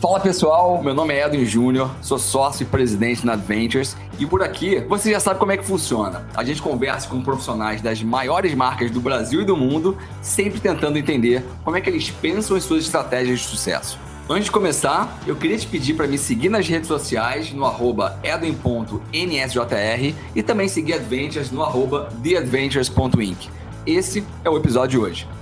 Fala pessoal, meu nome é Edwin Júnior, sou sócio e presidente na Adventures e por aqui você já sabe como é que funciona. A gente conversa com profissionais das maiores marcas do Brasil e do mundo, sempre tentando entender como é que eles pensam em suas estratégias de sucesso. Antes de começar, eu queria te pedir para me seguir nas redes sociais no arroba edwin.nsjr e também seguir Adventures no arroba theadventures.inc. Esse é o episódio de hoje.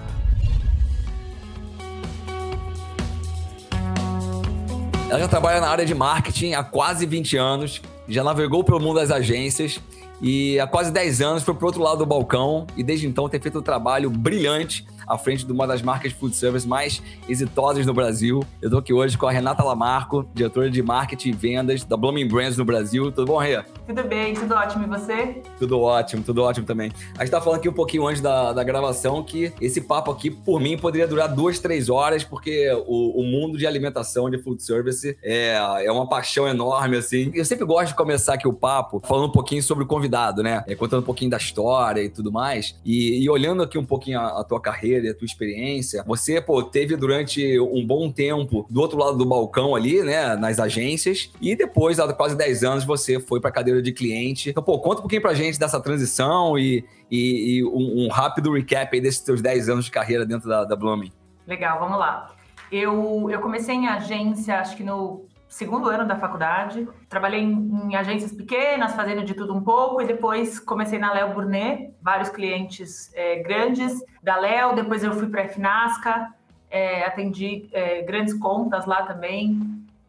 Ela já trabalha na área de marketing há quase 20 anos, já navegou pelo mundo das agências e há quase 10 anos foi para o outro lado do balcão e desde então tem feito um trabalho brilhante à frente de uma das marcas de food service mais exitosas no Brasil. Eu estou aqui hoje com a Renata Lamarco, diretora de marketing e vendas da Blooming Brands no Brasil. Tudo bom, Rê? Tudo bem, tudo ótimo. E você? Tudo ótimo, tudo ótimo também. A gente tá falando aqui um pouquinho antes da, da gravação que esse papo aqui, por mim, poderia durar duas, três horas, porque o, o mundo de alimentação, de food service, é, é uma paixão enorme, assim. Eu sempre gosto de começar aqui o papo falando um pouquinho sobre o convidado, né? É, contando um pouquinho da história e tudo mais. E, e olhando aqui um pouquinho a, a tua carreira e a tua experiência, você, pô, teve durante um bom tempo do outro lado do balcão ali, né, nas agências, e depois, há quase 10 anos, você foi para a cadeira de cliente. Então, pô, conta um pouquinho pra gente dessa transição e, e, e um, um, rápido recap aí desses teus 10 anos de carreira dentro da, da Blooming. Legal, vamos lá. Eu, eu comecei em agência, acho que no segundo ano da faculdade. Trabalhei em, em, agências pequenas, fazendo de tudo um pouco, e depois comecei na Léo Burnet, vários clientes é, grandes da Léo. Depois eu fui para a FNASCA, é, atendi é, grandes contas lá também.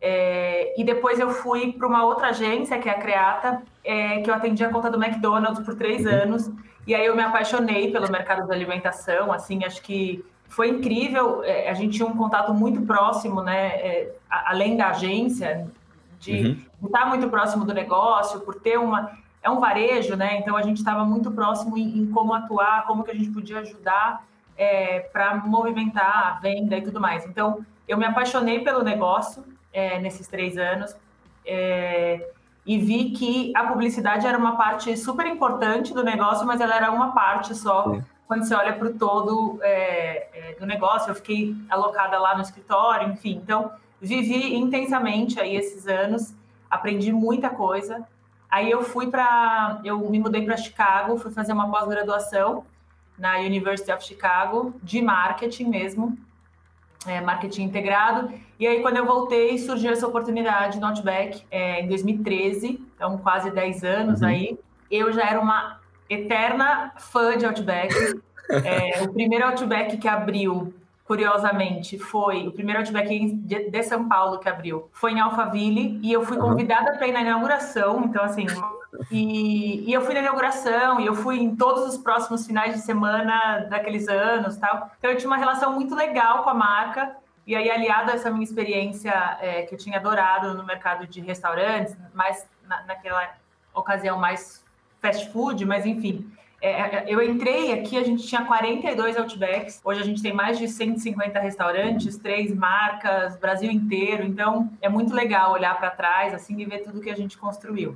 É, e depois eu fui para uma outra agência, que é a Creata, é, que eu atendi a conta do McDonald's por três anos. E aí eu me apaixonei pelo mercado da alimentação, assim, acho que foi incrível. É, a gente tinha um contato muito próximo, né? É, além da agência, de, uhum. estar muito próximo do negócio, por ter uma. É um varejo, né? Então a gente estava muito próximo em, em, como atuar, como que a gente podia ajudar é, para movimentar a venda e tudo mais. Então eu me apaixonei pelo negócio é, nesses três anos. É, e vi que a publicidade era uma parte super importante do negócio, mas ela era uma parte só quando você olha para o todo é, é, do negócio, eu fiquei alocada lá no escritório, enfim. Então, vivi intensamente aí esses anos, aprendi muita coisa. Aí eu fui para, eu me mudei para Chicago, fui fazer uma pós-graduação na University of Chicago de marketing mesmo, é, marketing integrado. E aí quando eu voltei surgiu essa oportunidade no Outback é, em 2013, então quase 10 anos uhum. aí. Eu já era uma eterna fã de Outback. É, o primeiro Outback que abriu, curiosamente, foi o primeiro Outback de São Paulo que abriu, foi em Alphaville e eu fui convidada para ir na inauguração. Então, assim, e, e, eu fui na inauguração e eu fui em todos os próximos finais de semana daqueles anos, tal. Então, eu tinha uma relação muito legal com a marca. E aí, aliado a essa minha experiência é, que eu tinha adorado no mercado de restaurantes, mas na, naquela ocasião mais fast food, mas enfim. É, é, eu entrei aqui, a gente tinha 42 Outbacks, hoje a gente tem mais de 150 restaurantes, três marcas, Brasil inteiro, então é muito legal olhar para trás assim e ver tudo que a gente construiu.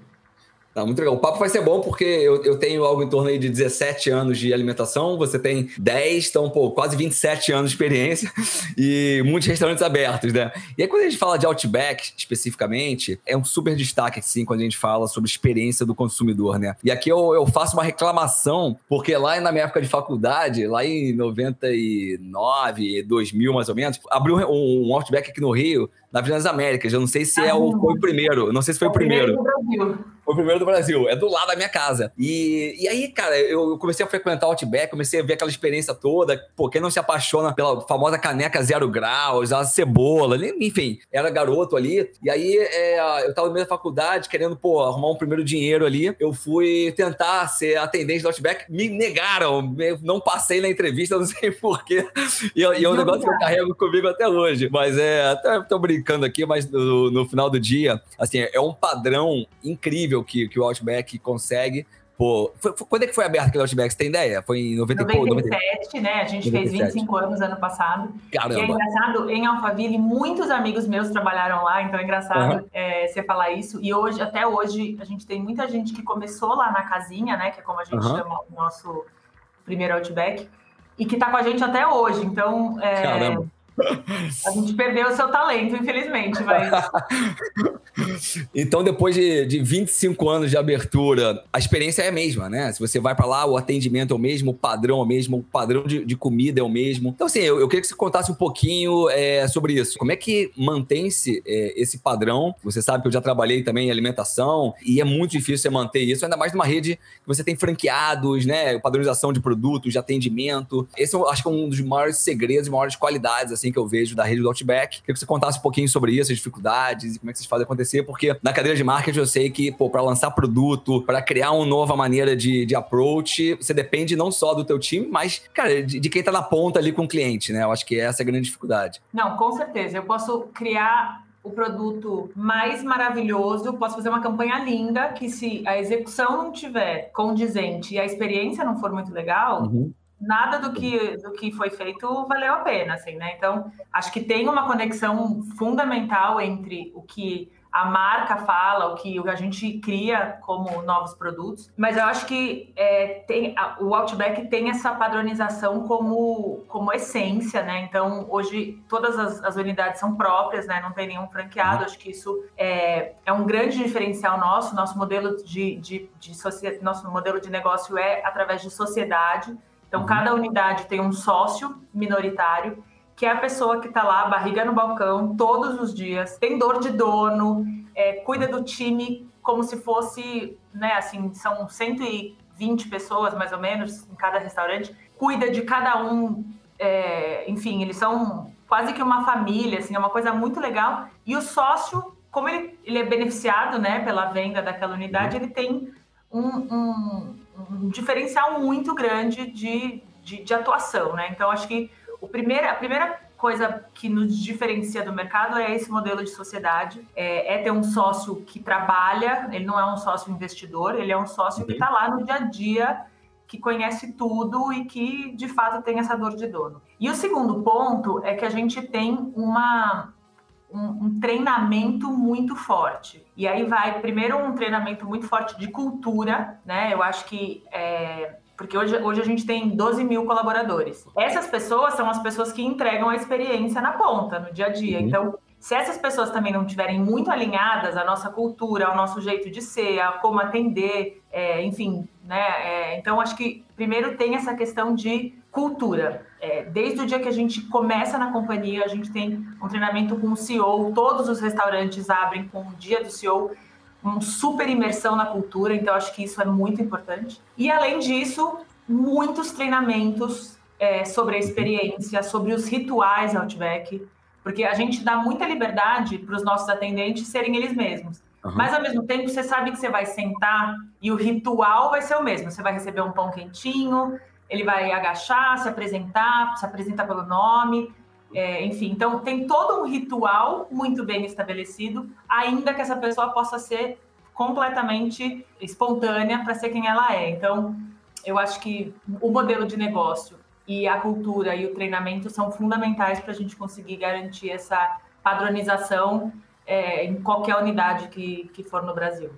Tá, muito legal. O papo vai ser bom porque eu, eu tenho algo em torno aí de 17 anos de alimentação, você tem 10, então, pô, quase 27 anos de experiência e muitos restaurantes abertos, né? E aí, quando a gente fala de Outback especificamente, é um super destaque, assim, quando a gente fala sobre experiência do consumidor, né? E aqui eu, eu faço uma reclamação, porque lá na minha época de faculdade, lá em 99, 2000 mais ou menos, abriu um, um Outback aqui no Rio, na Avenida das Américas. Eu não sei se é o, foi o primeiro. Não sei se foi o primeiro. Foi o primeiro do Brasil. É do lado da minha casa. E, e aí, cara, eu comecei a frequentar o Outback, comecei a ver aquela experiência toda. Pô, quem não se apaixona pela famosa caneca zero graus, a cebola, enfim, era garoto ali. E aí, é, eu tava no meio da faculdade, querendo, pô, arrumar um primeiro dinheiro ali. Eu fui tentar ser atendente do Outback, me negaram. Não passei na entrevista, não sei porquê. E, e é um negócio que eu carrego comigo até hoje. Mas é, até tô brincando brincando aqui, mas no, no, final do dia, assim, é um padrão incrível que, que o Outback consegue. Pô, foi, foi, quando é que foi aberto aquele Outback? Você tem ideia? Foi em 90, 97, né? A gente 97. fez 25 anos ano passado. Caramba. E é engraçado, em Alphaville, muitos amigos meus trabalharam lá, então é engraçado uhum. é, você falar isso. E hoje, até hoje, a gente tem muita gente que começou lá na casinha, né? Que é como a gente uhum. chama o nosso primeiro Outback, e que tá com a gente até hoje. Então, é, A gente perdeu o seu talento, infelizmente, mas. então, depois de, de 25 anos de abertura, a experiência é a mesma, né? Se você vai para lá, o atendimento é o mesmo, o padrão é o mesmo, o padrão de, de comida é o mesmo. Então, assim, eu, eu queria que você contasse um pouquinho é, sobre isso. Como é que mantém-se é, esse padrão? Você sabe que eu já trabalhei também em alimentação e é muito difícil você manter isso, ainda mais numa rede que você tem franqueados, né? Padronização de produtos, de atendimento. Esse eu acho que é um dos maiores segredos, maiores qualidades, assim, que eu vejo da rede do Outback. Queria que você contasse um pouquinho sobre isso, as dificuldades e como é que vocês fazem acontecer, porque na cadeira de marketing eu sei que, pô, para lançar produto, para criar uma nova maneira de, de approach, você depende não só do teu time, mas, cara, de, de quem tá na ponta ali com o cliente, né? Eu acho que essa é a grande dificuldade. Não, com certeza. Eu posso criar o produto mais maravilhoso, posso fazer uma campanha linda que se a execução não tiver condizente e a experiência não for muito legal, uhum nada do que, do que foi feito valeu a pena, assim, né? Então, acho que tem uma conexão fundamental entre o que a marca fala, o que a gente cria como novos produtos, mas eu acho que é, tem, o Outback tem essa padronização como, como essência, né? Então, hoje, todas as, as unidades são próprias, né? Não tem nenhum franqueado, uhum. acho que isso é, é um grande diferencial nosso, nosso modelo de, de, de, de nosso modelo de negócio é através de sociedade, então, uhum. cada unidade tem um sócio minoritário, que é a pessoa que está lá, barriga no balcão, todos os dias, tem dor de dono, é, cuida do time como se fosse, né, assim, são 120 pessoas mais ou menos em cada restaurante, cuida de cada um, é, enfim, eles são quase que uma família, assim, é uma coisa muito legal. E o sócio, como ele, ele é beneficiado, né, pela venda daquela unidade, uhum. ele tem um, um um diferencial muito grande de, de, de, atuação, né? Então, acho que o primeiro, a primeira coisa que nos diferencia do mercado é esse modelo de sociedade, é, é ter um sócio que trabalha, ele não é um sócio investidor, ele é um sócio que está lá no dia a dia, que conhece tudo e que, de fato, tem essa dor de dono. E o segundo ponto é que a gente tem uma um, um, treinamento muito forte. E aí vai, primeiro, um treinamento muito forte de cultura, né? Eu acho que. É, porque hoje, hoje a gente tem 12 mil colaboradores. Essas pessoas são as pessoas que entregam a experiência na ponta, no dia a dia. Uhum. Então, se essas pessoas também não estiverem muito alinhadas à nossa cultura, ao nosso jeito de ser, a como atender, é, enfim, né? É, então, acho que primeiro tem essa questão de cultura. É, desde o dia que a gente começa na companhia, a gente tem um treinamento com o CEO, todos os restaurantes abrem com o dia do CEO, uma super imersão na cultura, então acho que isso é muito importante. E além disso, muitos treinamentos é, sobre a experiência, sobre os rituais Outback, porque a gente dá muita liberdade para os nossos atendentes serem eles mesmos. Uhum. Mas ao mesmo tempo, você sabe que você vai sentar e o ritual vai ser o mesmo. Você vai receber um pão quentinho, ele vai agachar, se apresentar, se apresentar pelo nome, é, enfim. Então, tem todo um ritual muito bem estabelecido, ainda que essa pessoa possa ser completamente espontânea para ser quem ela é. Então, eu acho que o modelo de negócio e a cultura e o treinamento são fundamentais para a gente conseguir garantir essa padronização é, em qualquer unidade que, que for no Brasil.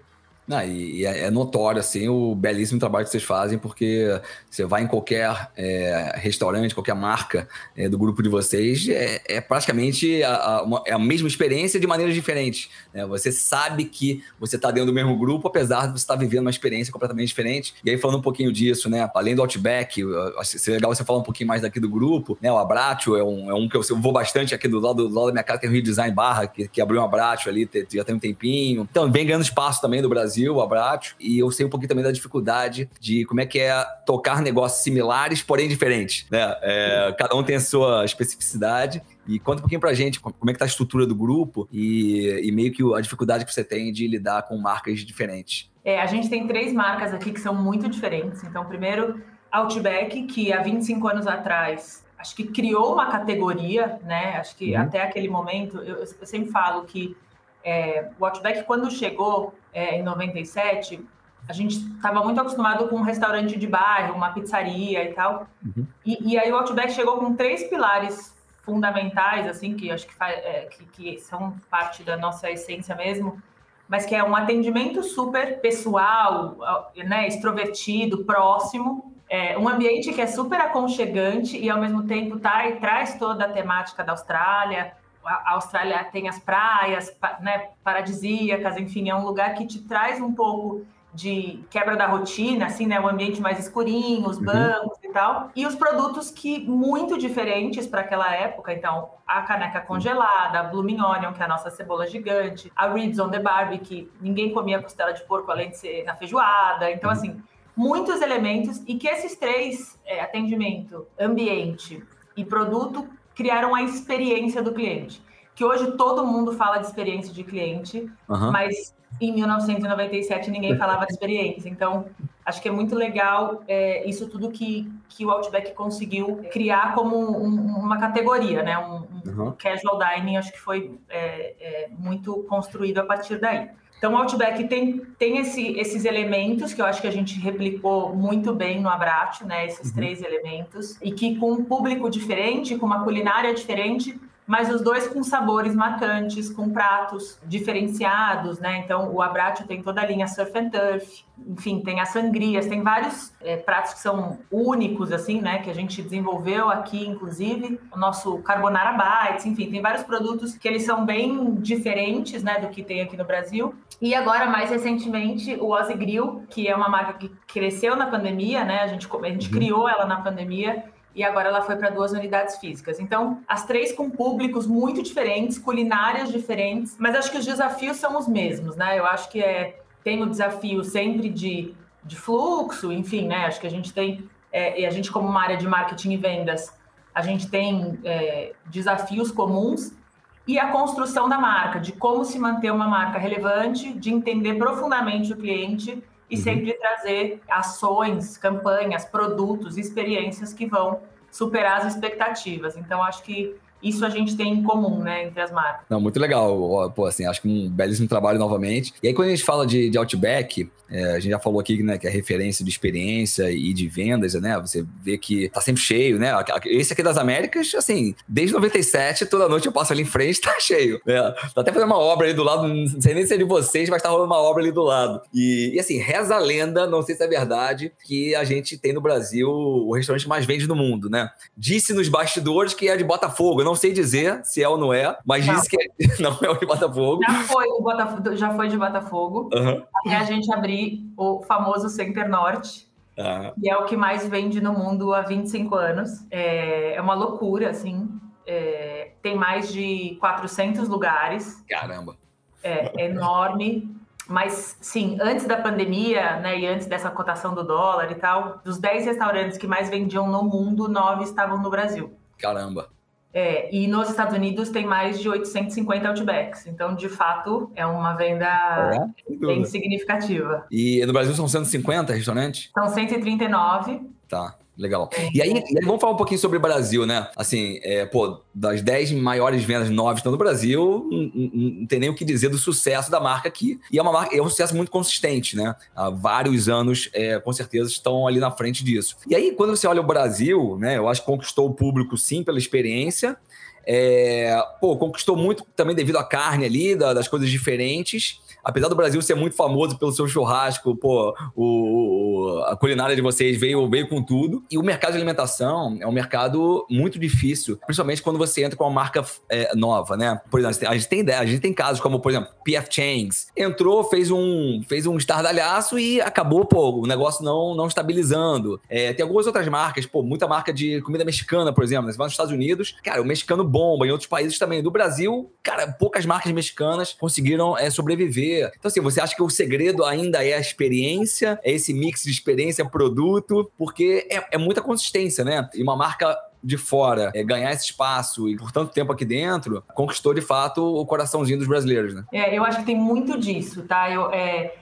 Não, e, e é, é notório assim o belíssimo trabalho que vocês fazem, porque você vai em qualquer é, restaurante, qualquer marca é, do grupo de vocês, é, é praticamente a, a, uma, é a mesma experiência de maneiras diferentes. Né? Você sabe que você está dentro do mesmo grupo, apesar de você estar tá vivendo uma experiência completamente diferente. E aí, falando um pouquinho disso, né? Além do Outback, seria legal você falar um pouquinho mais daqui do grupo, né? O Abratio é um, é um que eu, eu vou bastante aqui do lado, do lado da minha casa, tem o Rio Design Barra, que, que abriu um Abratio ali, já tem um tempinho. Então, vem ganhando espaço também do Brasil Brasil, Abratio, e eu sei um pouquinho também da dificuldade de como é que é tocar negócios similares, porém diferentes. Né? É, cada um tem a sua especificidade. E conta um pouquinho pra gente como é que tá a estrutura do grupo e, e meio que a dificuldade que você tem de lidar com marcas diferentes. É, a gente tem três marcas aqui que são muito diferentes. Então, primeiro, Outback, que há 25 anos atrás acho que criou uma categoria, né? Acho que uhum. até aquele momento, eu, eu, sempre falo que é, o Outback, quando chegou é, em 97, a gente estava muito acostumado com um restaurante de bairro, uma pizzaria e tal. Uhum. E, e, aí o Outback chegou com três pilares fundamentais, assim, que acho que, é, que, que são parte da nossa essência mesmo, mas que é um atendimento super pessoal, né, extrovertido, próximo, é um ambiente que é super aconchegante e ao mesmo tempo tá, e traz toda a temática da Austrália. A Austrália tem as praias né, paradisíacas, enfim, é um lugar que te traz um pouco de quebra da rotina, assim, né? O ambiente mais escurinho, os uhum. bancos uhum. e tal. E os produtos que muito diferentes para aquela época. Então, a caneca congelada, a Blooming Onion, que é a nossa cebola gigante, a Ribs on the Barbie, que ninguém comia costela de porco além de ser na feijoada. Então, uhum. assim, muitos elementos e que esses três, é, atendimento, ambiente e produto, criaram a experiência do cliente. Que hoje todo mundo fala de experiência de cliente, uhum. mas em 1997 ninguém falava de experiência. Então, acho que é muito legal é, isso tudo que, que o Outback conseguiu criar como um, uma categoria, né? Um, um uhum. casual dining, acho que foi é, é, muito construído a partir daí. Então, o Outback tem, tem esse, esses elementos que eu acho que a gente replicou muito bem no Abrate, né? Esses uhum. três elementos, e que com um público diferente, com uma culinária diferente, mas os dois com sabores marcantes, com pratos diferenciados, né? Então, o Abratio tem toda a linha Surf and Turf, enfim, tem as sangrias, tem vários é, pratos que são únicos, assim, né? Que a gente desenvolveu aqui, inclusive, o nosso Carbonara Bites, enfim, tem vários produtos que eles são bem diferentes, né? Do que tem aqui no Brasil. E agora, mais recentemente, o Ozzy Grill, que é uma marca que cresceu na pandemia, né? A gente, a gente uhum. criou ela na pandemia e agora ela foi para duas unidades físicas. Então, as três com públicos muito diferentes, culinárias diferentes, mas acho que os desafios são os mesmos, né? Eu acho que é, tem o desafio sempre de, de fluxo, enfim, né? Acho que a gente tem, é, e a gente, como uma área de marketing e vendas, a gente tem é, desafios comuns e a construção da marca, de como se manter uma marca relevante, de entender profundamente o cliente e uhum. sempre trazer ações, campanhas, produtos, experiências que vão superar as expectativas. Então, acho que isso a gente tem em comum, né, entre as marcas. Não, muito legal. Pô, assim, acho que um belíssimo trabalho novamente. E aí, quando a gente fala de, de Outback, é, a gente já falou aqui, né, que é referência de experiência e de vendas, né? Você vê que tá sempre cheio, né? Esse aqui das Américas, assim, desde 97, toda noite eu passo ali em frente, tá cheio. Né? Tá até fazendo uma obra ali do lado, não sei nem se é de vocês, mas tá rolando uma obra ali do lado. E, e assim, reza a lenda, não sei se é verdade, que a gente tem no Brasil o restaurante mais vende no mundo, né? Disse nos bastidores que é de Botafogo. Não sei dizer se é ou não é, mas não. disse que é, não é o de Botafogo. Já foi, Botafogo, já foi de Botafogo. Uhum. Até a gente abrir o famoso Center Norte, ah. que é o que mais vende no mundo há 25 anos. É, é uma loucura, assim. É, tem mais de 400 lugares. Caramba! É, é enorme. Mas, sim, antes da pandemia, né, e antes dessa cotação do dólar e tal, dos 10 restaurantes que mais vendiam no mundo, 9 estavam no Brasil. Caramba! É, e nos Estados Unidos tem mais de 850 Outbacks. Então, de fato, é uma venda é, bem significativa. E no Brasil são 150 restaurantes? São 139. Tá. Legal. E aí, e aí, vamos falar um pouquinho sobre o Brasil, né? Assim, é, pô, das 10 maiores vendas novas estão no Brasil, não, tem nem o que dizer do sucesso da marca aqui. E é uma marca, é um sucesso muito consistente, né? Há vários anos, é, com certeza, estão ali na frente disso. E aí, quando você olha o Brasil, né? Eu acho que conquistou o público, sim, pela experiência. É, pô, conquistou muito também devido à carne ali, da, das coisas diferentes apesar do Brasil ser muito famoso pelo seu churrasco, pô, o, a culinária de vocês veio, veio com tudo. E o mercado de alimentação é um mercado muito difícil, principalmente quando você entra com uma marca é, nova, né? Por exemplo, a gente tem ideia, a gente tem casos como, por exemplo, PF Chang's. Entrou, fez um, fez um estardalhaço e acabou, pô, o negócio não, não estabilizando. É, tem algumas outras marcas, pô, muita marca de comida mexicana, por exemplo. Você vai nos Estados Unidos, cara, o mexicano bomba, em outros países também. Do Brasil, cara, poucas marcas mexicanas conseguiram é, sobreviver então, assim, você acha que o segredo ainda é a experiência, é esse mix de experiência, produto, porque é, é muita consistência, né? E uma marca de fora é, ganhar esse espaço e por tanto tempo aqui dentro, conquistou de fato o coraçãozinho dos brasileiros, né? É, eu acho que tem muito disso, tá? Eu, é,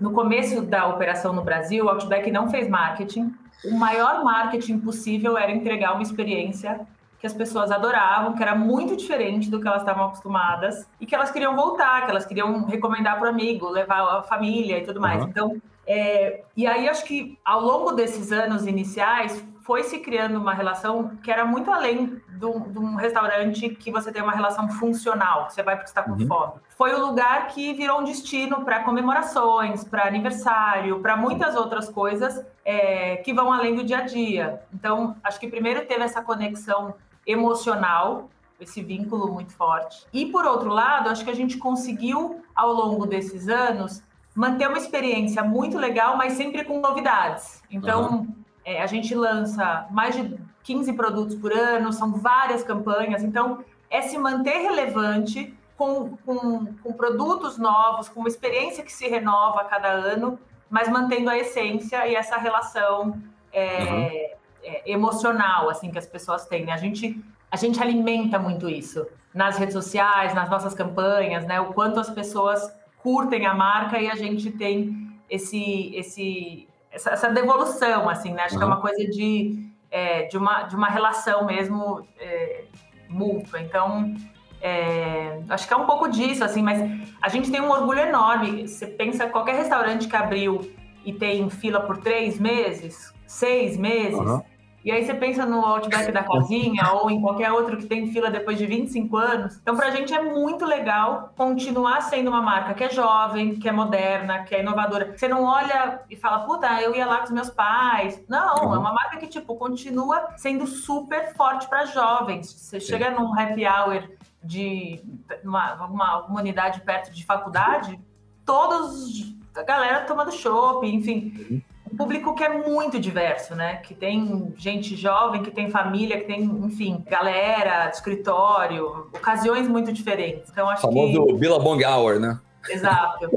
no começo da operação no Brasil, o Outback não fez marketing. O maior marketing possível era entregar uma experiência que as pessoas adoravam, que era muito diferente do que elas estavam acostumadas e que elas queriam voltar, que elas queriam recomendar para o amigo, levar a família e tudo mais. Uhum. Então, é, e aí acho que ao longo desses anos iniciais foi se criando uma relação que era muito além de um, restaurante que você tem uma relação funcional, que você vai porque está com uhum. fome. Foi o lugar que virou um destino para comemorações, para aniversário, para muitas outras coisas é, que vão além do dia a dia. Então, acho que primeiro teve essa conexão emocional esse vínculo muito forte. E por outro lado, acho que a gente conseguiu ao longo desses anos manter uma experiência muito legal, mas sempre com novidades. Então, uhum. é, a gente lança mais de 15 produtos por ano, são várias campanhas. Então, é se manter relevante com, com, com produtos novos, com uma experiência que se renova a cada ano, mas mantendo a essência e essa relação é, uhum. É, emocional assim que as pessoas têm. Né? A gente a gente alimenta muito isso nas redes sociais, nas nossas campanhas, né? O quanto as pessoas curtem a marca e a gente tem esse, esse, essa, essa devolução, assim, né? Acho uhum. que é uma coisa de, é, de, uma, de uma relação mesmo é, mútua. Então, é, acho que é um pouco disso, assim, mas a gente tem um orgulho enorme. Você pensa qualquer restaurante que abriu e tem fila por três meses, seis meses. Uhum e aí você pensa no Outback da casinha ou em qualquer outro que tem fila depois de 25 anos. Então, para a gente é muito legal continuar sendo uma marca que é jovem, que é moderna, que é inovadora. Você não olha e fala, puta, eu ia lá com os meus pais. Não, uhum. é uma marca que, tipo, continua sendo super forte para jovens. Você Sim. chega num happy hour de uma, uma comunidade perto de faculdade, todos a galera tomando chopp, enfim. Uhum um público que é muito diverso, né? Que tem gente jovem, que tem família, que tem, enfim, galera, escritório, ocasiões muito diferentes. Então acho famoso que... famoso Billabong Hour, né? Exato.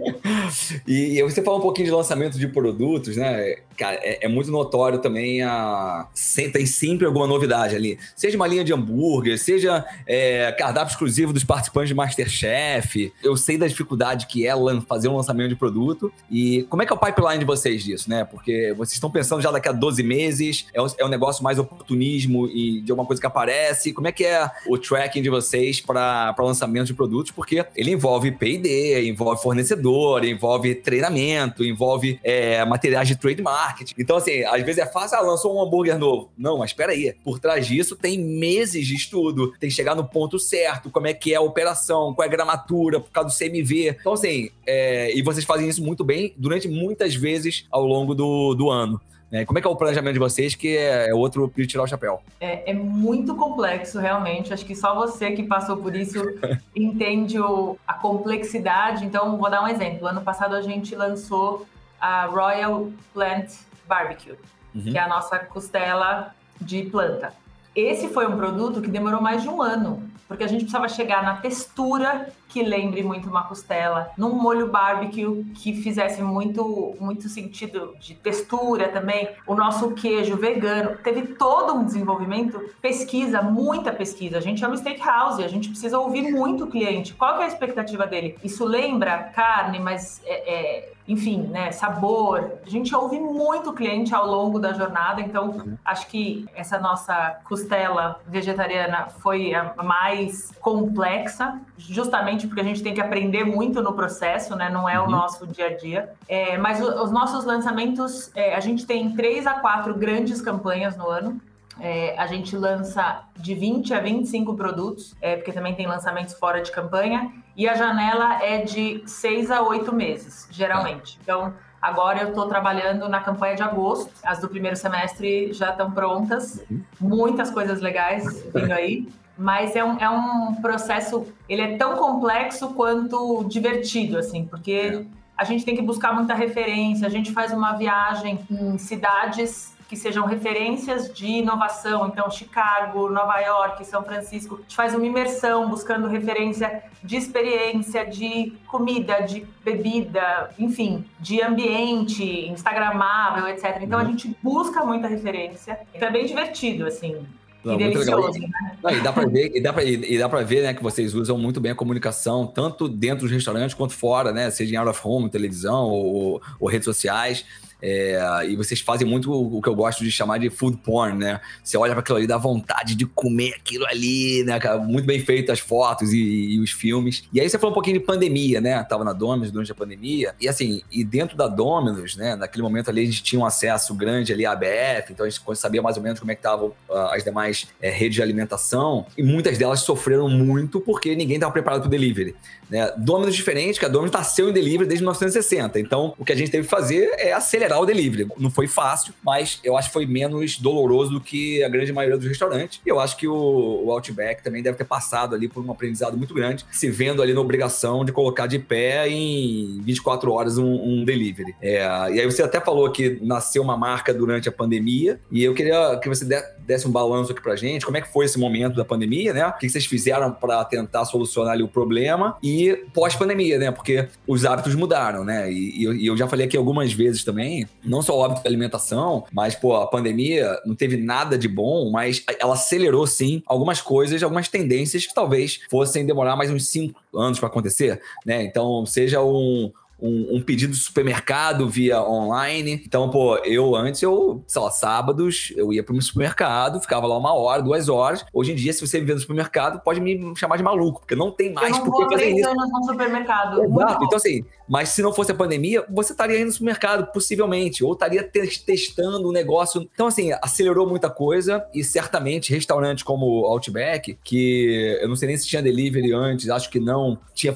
e, você falou um pouquinho de lançamento de produtos, né? Cara, é, é, muito notório também a. Tem sempre alguma novidade ali. Seja uma linha de hambúrguer, seja é, cardápio exclusivo dos participantes de Masterchef. Eu sei da dificuldade que é fazer um lançamento de produto. E como é que é o pipeline de vocês disso, né? Porque vocês estão pensando já daqui a 12 meses, é um, é um negócio mais oportunismo e de alguma coisa que aparece. Como é que é o tracking de vocês para lançamento de produtos? Porque ele envolve PD, envolve fornecedor, envolve treinamento, envolve é, materiais de trademark. Então, assim, às vezes é fácil, ah, lançou um hambúrguer novo. Não, mas espera aí. Por trás disso tem meses de estudo, tem que chegar no ponto certo, como é que é a operação, qual é a gramatura, por causa do CMV. Então, assim, é, e vocês fazem isso muito bem durante muitas vezes ao longo do, do ano. É, como é que é o planejamento de vocês, que é, é outro para tirar o chapéu? É, é, muito complexo, realmente. Acho que só você que passou por isso entende o, a complexidade. Então, vou dar um exemplo. Ano passado a gente lançou a Royal Plant Barbecue, uhum. que é a nossa costela de planta. Esse foi um produto que demorou mais de um ano, porque a gente precisava chegar na textura que lembre muito uma costela, num molho barbecue que fizesse muito, muito sentido de textura também. O nosso queijo vegano teve todo um desenvolvimento, pesquisa, muita pesquisa. A gente é uma steakhouse, a gente precisa ouvir muito o cliente. Qual é a expectativa dele? Isso lembra carne, mas é, é enfim, né, sabor. A gente ouve muito cliente ao longo da jornada, então uhum. acho que essa nossa costela vegetariana foi a mais complexa, justamente porque a gente tem que aprender muito no processo, né? Não é uhum. o nosso dia a dia. É, mas o, os nossos lançamentos, é, a gente tem três a quatro grandes campanhas no ano. É, a gente lança de 20 a 25 produtos, é, porque também tem lançamentos fora de campanha, e a janela é de 6 a 8 meses, geralmente. Então, agora eu estou trabalhando na campanha de agosto, as do primeiro semestre já estão prontas, uhum. muitas coisas legais vindo aí. Mas é um, é um processo, ele é tão complexo quanto divertido, assim, porque é. a gente tem que buscar muita referência, a gente faz uma viagem em cidades que sejam referências de inovação. Então, Chicago, Nova York, São Francisco. A gente faz uma imersão buscando referência de experiência, de comida, de bebida, enfim, de ambiente, instagramável, etc. Então, a uhum. gente busca muita referência. Então, é bem divertido, assim. Não, muito legal. Né? Não, e dá para ver, e dá para e dá para ver, né, que vocês usam muito bem a comunicação, tanto dentro dos restaurantes quanto fora, né, seja em out of home, televisão ou, ou redes sociais. É, e vocês fazem muito o que eu gosto de chamar de food porn, né? Você olha para aquilo ali, dá vontade de comer aquilo ali, né? Muito bem feito as fotos e, e, os filmes. E aí você falou um pouquinho de pandemia, né? Tava na Dominus durante a pandemia. E assim, e dentro da Dominus, né? Naquele momento ali a gente tinha um acesso grande ali à ABF, então a gente sabia mais ou menos como é que estavam uh, as demais é, redes de alimentação. E muitas delas sofreram muito porque ninguém estava preparado para o delivery. Né? Dominus diferente, que a Dominus nasceu em delivery desde 1960. Então, o que a gente teve que fazer é acelerar o delivery. Não foi fácil, mas eu acho que foi menos doloroso do que a grande maioria dos restaurantes. E eu acho que o, o Outback também deve ter passado ali por um aprendizado muito grande, se vendo ali na obrigação de colocar de pé em 24 horas um, um delivery. É, e aí você até falou que nasceu uma marca durante a pandemia, e eu queria que você desse um balanço aqui pra gente, como é que foi esse momento da pandemia, né? O que vocês fizeram para tentar solucionar ali o problema e pós-pandemia, né? Porque os hábitos mudaram, né? E, e, eu já falei aqui algumas vezes também, não só o hábito de alimentação, mas, pô, a pandemia não teve nada de bom, mas ela acelerou, sim, algumas coisas, algumas tendências que talvez fossem demorar mais uns cinco anos para acontecer, né? Então, seja um, um, um, pedido de supermercado via online. Então, pô, eu antes, eu, sei lá, sábados, eu ia para o supermercado, ficava lá uma hora, duas horas. Hoje em dia, se você viver no supermercado, pode me chamar de maluco, porque não tem mais por que fazer isso. Eu no supermercado. Exato. Então, assim, mas se não fosse a pandemia, você estaria indo no supermercado, possivelmente, ou estaria testando o negócio. Então, assim, acelerou muita coisa e certamente restaurantes como Outback, que eu não sei nem se tinha delivery antes, acho que não, tinha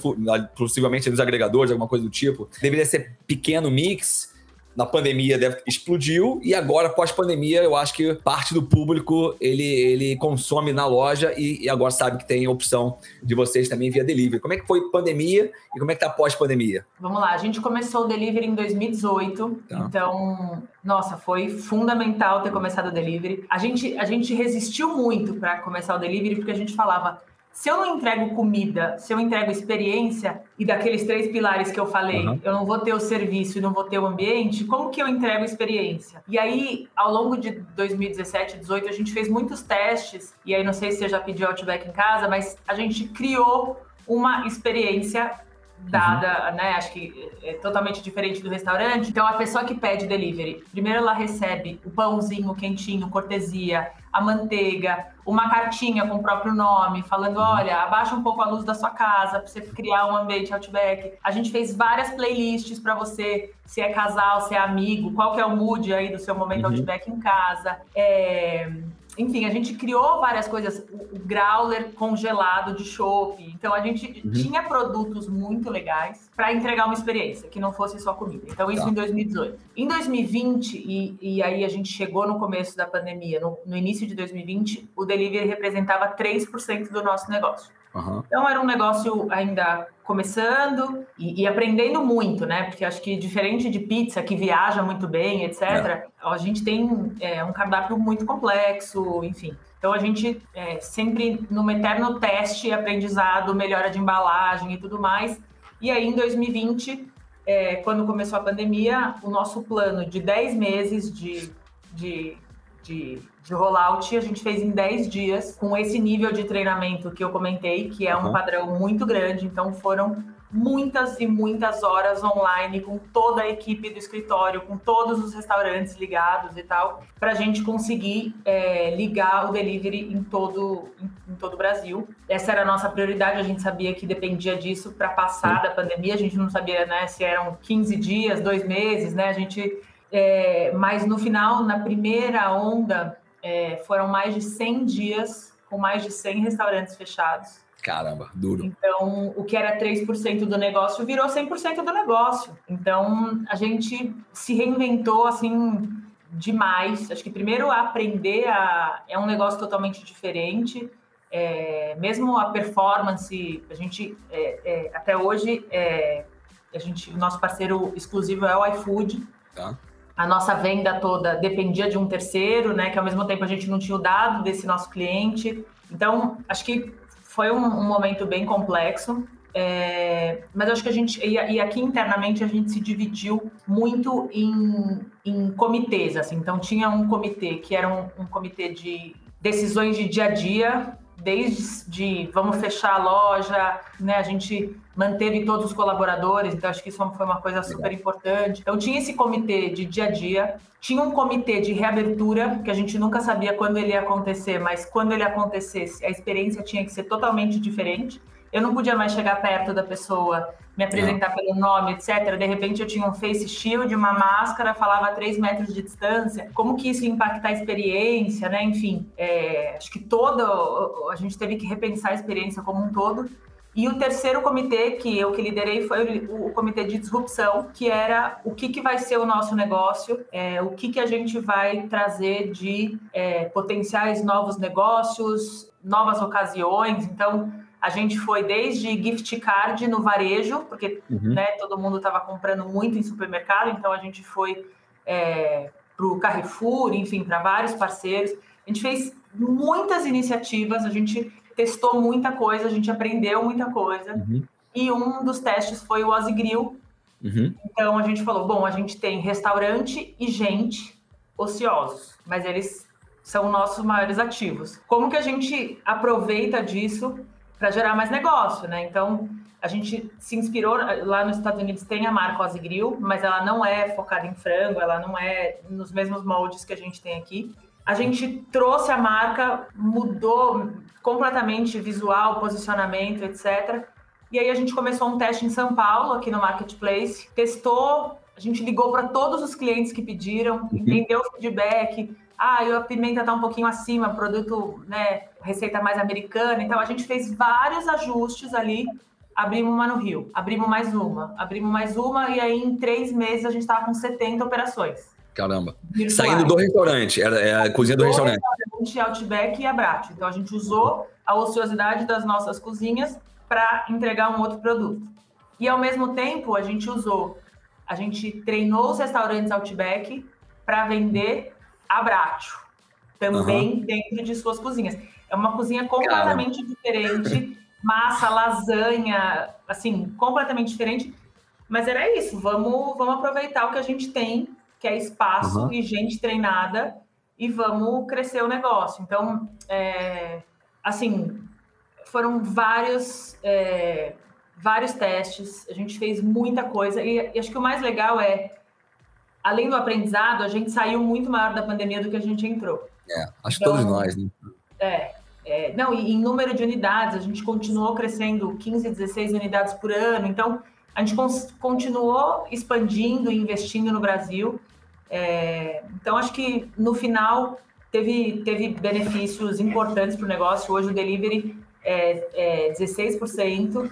possivelmente nos agregadores, alguma coisa do tipo. Deveria ser pequeno mix, na pandemia deve, explodiu e agora pós-pandemia eu acho que parte do público ele, ele consome na loja e, e, agora sabe que tem opção de vocês também via delivery. Como é que foi pandemia e como é que tá pós-pandemia? Vamos lá, a gente começou o delivery em 2018, tá. então nossa, foi fundamental ter começado o delivery. A gente, a gente resistiu muito para começar o delivery porque a gente falava se eu não entrego comida, se eu entrego experiência, e daqueles três pilares que eu falei, uhum. eu não vou ter o serviço e não vou ter o ambiente, como que eu entrego experiência? E aí, ao longo de 2017, 2018, a gente fez muitos testes, e aí não sei se você já pediu Outback em casa, mas a gente criou uma experiência dada, uhum. né? Acho que é totalmente diferente do restaurante. Então, a pessoa que pede delivery, primeiro ela recebe o pãozinho quentinho, cortesia, a manteiga, uma cartinha com o próprio nome, falando: uhum. olha, abaixa um pouco a luz da sua casa para você criar um ambiente Outback. A gente fez várias playlists para você, se é casal, se é amigo, qual que é o mood aí do seu momento uhum. Outback em casa. É enfim, a gente criou várias coisas, o, growler congelado de chopp. Então a gente uhum. tinha produtos muito legais para entregar uma experiência que não fosse só comida. Então isso tá. em 2018. Em 2020 e, e aí a gente chegou no começo da pandemia, no, no início de 2020, o delivery representava 3% do nosso negócio. Uhum. Então era um negócio ainda começando e, e, aprendendo muito, né? Porque acho que diferente de pizza que viaja muito bem, etc., é. a gente tem é, um cardápio muito complexo, enfim. Então a gente é, sempre no eterno teste, aprendizado, melhora de embalagem e tudo mais. E aí em 2020, é, quando começou a pandemia, o nosso plano de 10 meses de, de de, de rollout a gente fez em 10 dias, com esse nível de treinamento que eu comentei, que é um uhum. padrão muito grande. Então foram muitas e muitas horas online com toda a equipe do escritório, com todos os restaurantes ligados e tal, para a gente conseguir é, ligar o delivery em todo, em, em, todo o Brasil. Essa era a nossa prioridade, a gente sabia que dependia disso para passar da pandemia, a gente não sabia né, se eram 15 dias, dois meses, né? A gente é, mas no final, na primeira onda, é, foram mais de 100 dias com mais de 100 restaurantes fechados. Caramba, duro. Então, o que era 3% do negócio virou 100% do negócio. Então, a gente se reinventou assim demais. Acho que primeiro aprender a é um negócio totalmente diferente. É, mesmo a performance, a gente é, é, até hoje é, a gente, o nosso parceiro exclusivo é o iFood. Tá a nossa venda toda dependia de um terceiro, né? Que ao mesmo tempo a gente não tinha o dado desse nosso cliente. Então, acho que foi um, um momento bem complexo. É, mas acho que a gente, e, e, aqui internamente a gente se dividiu muito em, em comitês, assim. Então, tinha um comitê que era um, um comitê de decisões de dia a dia, desde de vamos fechar a loja, né? A gente manteve todos os colaboradores, então acho que isso foi uma coisa super importante. Então tinha esse comitê de dia a dia, tinha um comitê de reabertura, que a gente nunca sabia quando ele ia acontecer, mas quando ele acontecesse, a experiência tinha que ser totalmente diferente. Eu não podia mais chegar perto da pessoa, me apresentar não. pelo nome, etc. De repente eu tinha um face shield, uma máscara, falava a três metros de distância. Como que isso ia impactar a experiência, né? Enfim, é, acho que toda a gente teve que repensar a experiência como um todo. E o terceiro comitê que eu que liderei foi o, o comitê de disrupção, que era o que, que vai ser o nosso negócio, é, o que, que a gente vai trazer de é, potenciais novos negócios, novas ocasiões. Então, a gente foi desde gift card no varejo, porque uhum. né, todo mundo estava comprando muito em supermercado, então a gente foi é, para o Carrefour, enfim, para vários parceiros. A gente fez muitas iniciativas, a gente testou muita coisa, a gente aprendeu muita coisa. Uhum. E um dos testes foi o Ozzy Grill. Uhum. Então a gente falou: bom, a gente tem restaurante e gente ociosos, mas eles são nossos maiores ativos. Como que a gente aproveita disso para gerar mais negócio, né? Então a gente se inspirou lá nos Estados Unidos tem a marca Ozzy Grill, mas ela não é focada em frango, ela não é nos mesmos moldes que a gente tem aqui. A gente trouxe a marca, mudou completamente visual, posicionamento, etc. E aí a gente começou um teste em São Paulo, aqui no Marketplace, testou, a gente ligou para todos os clientes que pediram, uhum. entendeu o feedback. Ah, a pimenta está um pouquinho acima, produto, né, receita mais americana. Então a gente fez vários ajustes ali. Abrimos uma no Rio, abrimos mais uma, abrimos mais uma, e aí em três meses a gente estava com 70 operações. Caramba. Saindo do restaurante, era, é a cozinha do, do restaurante. restaurante. Outback e Abrate. Então a gente usou a ociosidade das nossas cozinhas para entregar um outro produto. E ao mesmo tempo a gente usou, a gente treinou os restaurantes Outback para vender Abrate, também uhum. dentro de suas cozinhas. É uma cozinha completamente Caramba. diferente, massa, lasanha, assim, completamente diferente. Mas era isso, vamos, vamos aproveitar o que a gente tem que é espaço uhum. e gente treinada, e vamos crescer o negócio. Então, é, assim, foram vários, é, vários testes, a gente fez muita coisa, e, e acho que o mais legal é, além do aprendizado, a gente saiu muito maior da pandemia do que a gente entrou. É, acho que então, todos nós, né? É, é, não, e em número de unidades, a gente continuou crescendo 15, 16 unidades por ano, então a gente continuou expandindo e investindo no Brasil. É, então, acho que no final teve, teve benefícios importantes para o negócio. Hoje o delivery é, é 16%,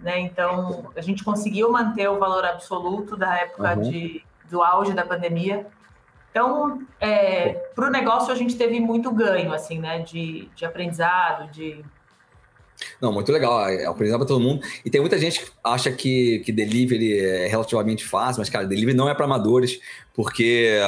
né? Então, a gente conseguiu manter o valor absoluto da época uhum. de, do auge da pandemia. Então, é, para o negócio, a gente teve muito ganho, assim, né? De, de aprendizado, de não, muito legal. É aprendizado para todo mundo. E tem muita gente que acha que, que delivery é relativamente fácil, mas, cara, delivery não é para amadores, porque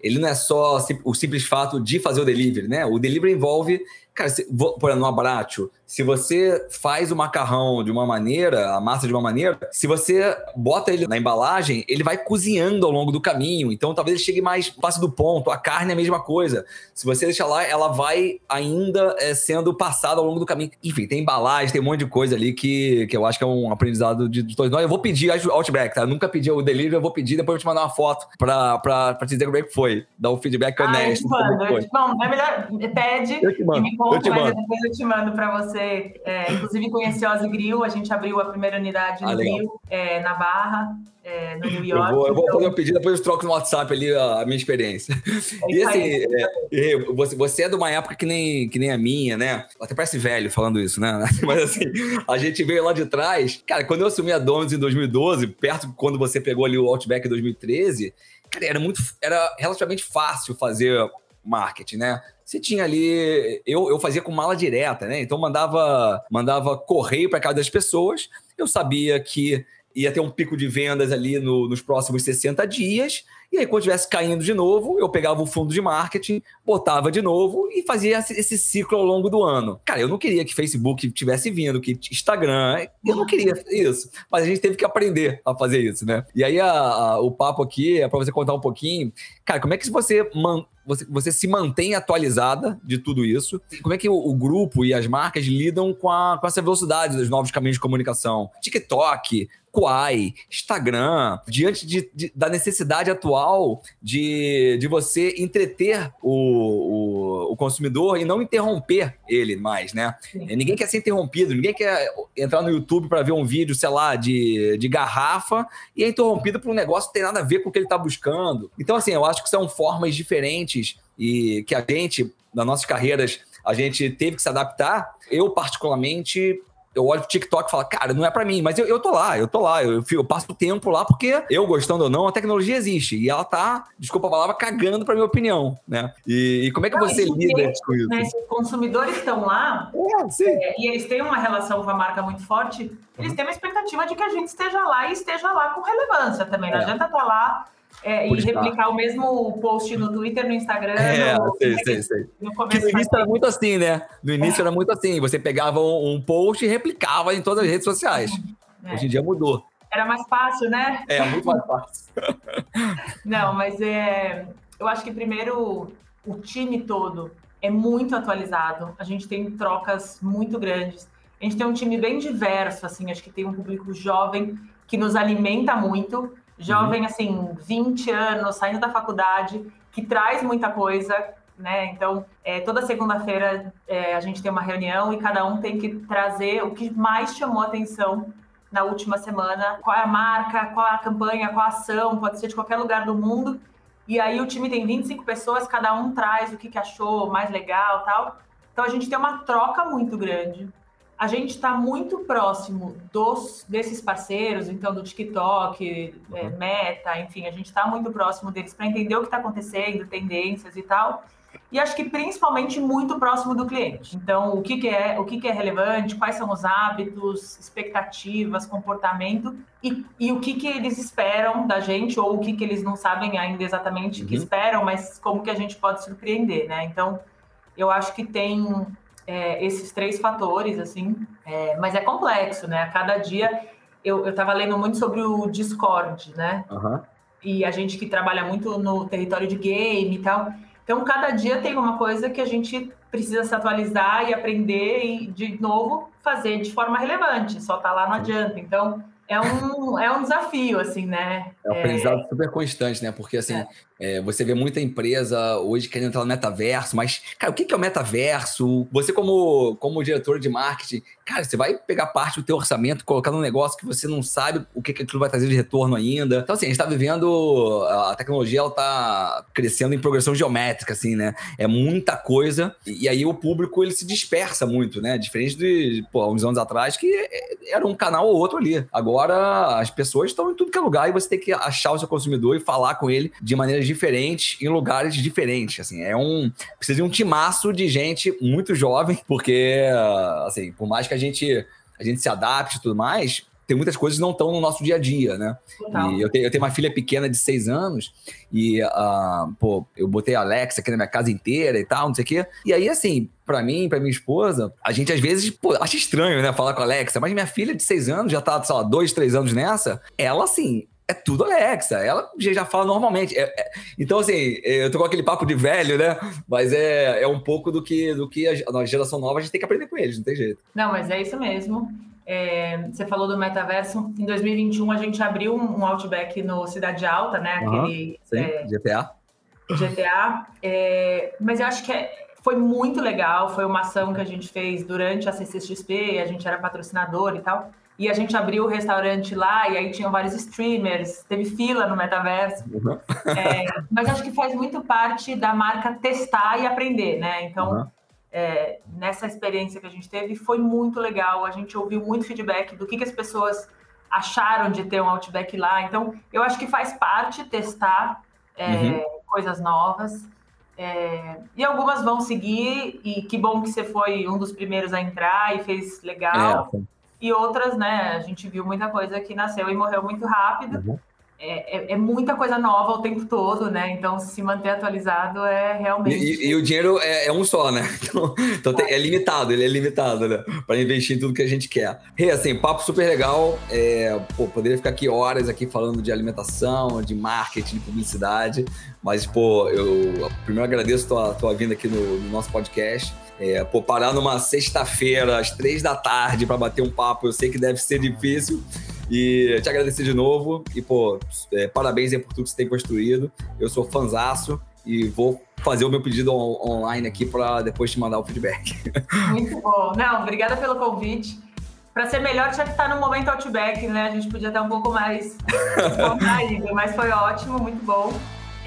ele não é só o simples fato de fazer o delivery, né? O delivery envolve Cara, se, por exemplo, no Abratio, se você faz o macarrão de uma maneira, a massa de uma maneira, se você bota ele na embalagem, ele vai cozinhando ao longo do caminho. Então, talvez ele chegue mais passe do ponto. A carne é a mesma coisa. Se você deixar lá, ela vai ainda é, sendo passada ao longo do caminho. Enfim, tem embalagem, tem um monte de coisa ali que, que eu acho que é um aprendizado de, de todos nós. Eu vou pedir Outback, tá? Eu nunca pedi o delivery, eu vou pedir, depois eu te mandar uma foto pra, pra, pra te dizer como é que foi. Dar um feedback honesto. Ah, eu te mando. Bom, é melhor, pede eu te mando. e me eu te mando. depois eu te mando para você. É, inclusive, conheci o Ozzy Grill, a gente abriu a primeira unidade no ah, Rio, é, na Barra, é, no New York. Eu vou, eu vou então... fazer um pedido, depois eu troco no WhatsApp ali a, a minha experiência. É e assim, é, você, você é de uma época que nem, que nem a minha, né? Até parece velho falando isso, né? Mas assim, a gente veio lá de trás. Cara, quando eu assumi a Domino's em 2012, perto quando você pegou ali o Outback em 2013, cara, era muito, era relativamente fácil fazer marketing, né? Você tinha ali, eu, eu fazia com mala direta, né? Então mandava mandava correio para casa das pessoas. Eu sabia que ia ter um pico de vendas ali no, nos próximos 60 dias e aí, quando estivesse caindo de novo, eu pegava o fundo de marketing, botava de novo e fazia esse ciclo ao longo do ano. Cara, eu não queria que Facebook tivesse vindo, que Instagram, eu não queria isso. Mas a gente teve que aprender a fazer isso, né? E aí, a, a, o papo aqui é para você contar um pouquinho, cara, como é que você man, você, você se mantém atualizada de tudo isso? Como é que o, o, grupo e as marcas lidam com, a, com essa velocidade dos novos caminhos de comunicação? TikTok, Quai, Instagram, diante de, de, da necessidade atual de, de você entreter o, o, o, consumidor e não interromper ele mais, né? Sim. Ninguém quer ser interrompido, ninguém quer entrar no YouTube para ver um vídeo, sei lá, de, de garrafa e é interrompido por um negócio que tem nada a ver com o que ele está buscando. Então, assim, eu acho que são formas diferentes e que a gente, nas nossas carreiras, a gente teve que se adaptar. Eu, particularmente, eu olho pro TikTok e falo, cara, não é para mim, mas eu, eu tô lá, eu tô lá, eu, eu passo o tempo lá porque eu, gostando ou não, a tecnologia existe e ela tá, desculpa a palavra, cagando pra minha opinião, né? E, e como é que você não, lida com isso? Né, os consumidores estão lá é, é, e eles têm uma relação com a marca muito forte, eles uhum. têm uma expectativa de que a gente esteja lá e esteja lá com relevância também. Não é. adianta estar tá lá é, e replicar o mesmo post no Twitter, no Instagram. É, no, sei, sei, sei. No, no início era muito assim, né? No início é. era muito assim. Você pegava um, um, post e replicava em todas as redes sociais. É. Hoje em dia mudou. Era mais fácil, né? É, muito mais fácil. Não, mas é, eu acho que primeiro o time todo é muito atualizado. A gente tem trocas muito grandes. A gente tem um time bem diverso, assim, acho que tem um público jovem que nos alimenta muito jovem, uhum. assim, 20 anos, saindo da faculdade, que traz muita coisa, né? Então, é, toda segunda-feira é, a gente tem uma reunião e cada um tem que trazer o que mais chamou atenção na última semana, qual é a marca, qual é a campanha, qual a ação, pode ser de qualquer lugar do mundo. E aí o time tem 25 pessoas, cada um traz o que, que achou mais legal tal. Então a gente tem uma troca muito grande a gente está muito próximo dos desses parceiros, então do TikTok, é, uhum. Meta, enfim, a gente está muito próximo deles para entender o que está acontecendo, tendências e tal. E acho que principalmente muito próximo do cliente. Então, o que, que é o que, que é relevante, quais são os hábitos, expectativas, comportamento e, e o que, que eles esperam da gente, ou o que, que eles não sabem ainda exatamente uhum. que esperam, mas como que a gente pode surpreender, né? Então, eu acho que tem é, esses três fatores, assim, é, mas é complexo, né? A cada dia eu estava lendo muito sobre o Discord, né? Uhum. E a gente que trabalha muito no território de game e tal. Então, cada dia tem uma coisa que a gente precisa se atualizar e aprender e, de novo, fazer de forma relevante. Só tá lá não adianta. Então, é um, é um desafio, assim, né? É um aprendizado é... super constante, né? Porque, assim, é. É, você vê muita empresa hoje querendo entrar no metaverso, mas, cara, o que é o metaverso? Você, como, como diretor de marketing, cara, você vai pegar parte do teu orçamento, colocar num negócio que você não sabe o que, que aquilo vai trazer de retorno ainda. Então, assim, a gente está vivendo. A tecnologia, ela tá crescendo em progressão geométrica, assim, né? É muita coisa. E aí o público, ele se dispersa muito, né? Diferente de, pô, uns anos atrás, que era um canal ou outro ali. Agora, as pessoas estão em tudo que é lugar e você tem que achar o seu consumidor e falar com ele de maneira diferentes em lugares diferentes. Assim, é um. Precisa de um timaço de gente muito jovem, porque, assim, por mais que a gente, a gente se adapte e tudo mais, tem muitas coisas que não estão no nosso dia a dia, né? E eu tenho, eu tenho uma filha pequena de seis anos e, uh, pô, eu botei a Alexa aqui na minha casa inteira e tal, não sei o quê. E aí, assim, para mim, para minha esposa, a gente às vezes, pô, acha estranho, né, falar com a Alexa, mas minha filha de seis anos já tá, sei lá, dois, três anos nessa, ela, assim, é tudo Alexa. Ela já fala normalmente. É, é, então, assim, eu tô com aquele papo de velho, né? Mas é, é um pouco do que, do que a, a geração nova a gente tem que aprender com eles, não tem jeito. Não, mas é isso mesmo. É, você falou do metaverso. Em 2021, a gente abriu um, um Outback no Cidade Alta, né? Aquele. sim, é, GTA. GTA. É, mas eu acho que é, foi muito legal. Foi uma ação que a gente fez durante a CCXP, a gente era patrocinador e tal. E a gente abriu o restaurante lá e aí tinham vários streamers, teve fila no metaverso. Uhum. Mas acho que faz muito parte da marca testar e aprender, né? Então, uhum. É, nessa experiência que a gente teve, foi muito legal. A gente ouviu muito feedback do que, que as pessoas acharam de ter um Outback lá. Então, eu acho que faz parte testar é, uhum. coisas novas. É, e algumas vão seguir, e que bom que você foi um dos primeiros a entrar e fez legal. É, e outras, né, a gente viu muita coisa que nasceu e morreu muito rápido. Uhum. É, é, é, muita coisa nova o tempo todo, né? Então, se manter atualizado é realmente. E, e, o dinheiro é, é, um só, né? Então, então tem, é limitado, ele é limitado, né? Para investir em tudo que a gente quer. Rê, assim, papo super legal. É, pô, poderia ficar aqui horas aqui falando de alimentação, de marketing, de publicidade. Mas, pô, eu primeiro agradeço tua, tua vinda aqui no, no nosso podcast. É, pô, parar numa sexta-feira, às três da tarde, para bater um papo, eu sei que deve ser difícil. E te agradecer de novo. E, pô, é, parabéns aí por tudo que você tem construído. Eu sou fanzaço e vou fazer o meu pedido on online aqui para depois te mandar o feedback. Muito bom. Não, obrigada pelo convite. Para ser melhor, tinha que estar no momento Outback, né? A gente podia estar um pouco mais contraído, mas foi ótimo, muito bom.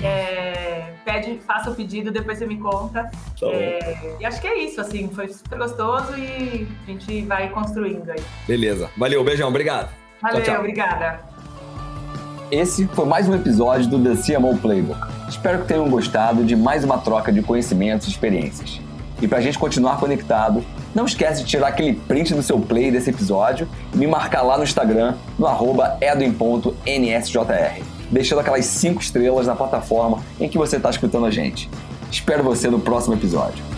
É, pede, faça o pedido, depois você me conta. Tá é, e acho que é isso, assim, foi super gostoso e a gente vai construindo aí. Beleza. Valeu, beijão, obrigado. Valeu, tchau, tchau. obrigada. Esse foi mais um episódio do The CMO Playbook. Espero que tenham gostado de mais uma troca de conhecimentos e experiências. E para a gente continuar conectado, não esquece de tirar aquele print do seu play desse episódio e me marcar lá no Instagram, no arroba edwin.nsjr, deixando aquelas 5 estrelas na plataforma em que você está escutando a gente. Espero você no próximo episódio.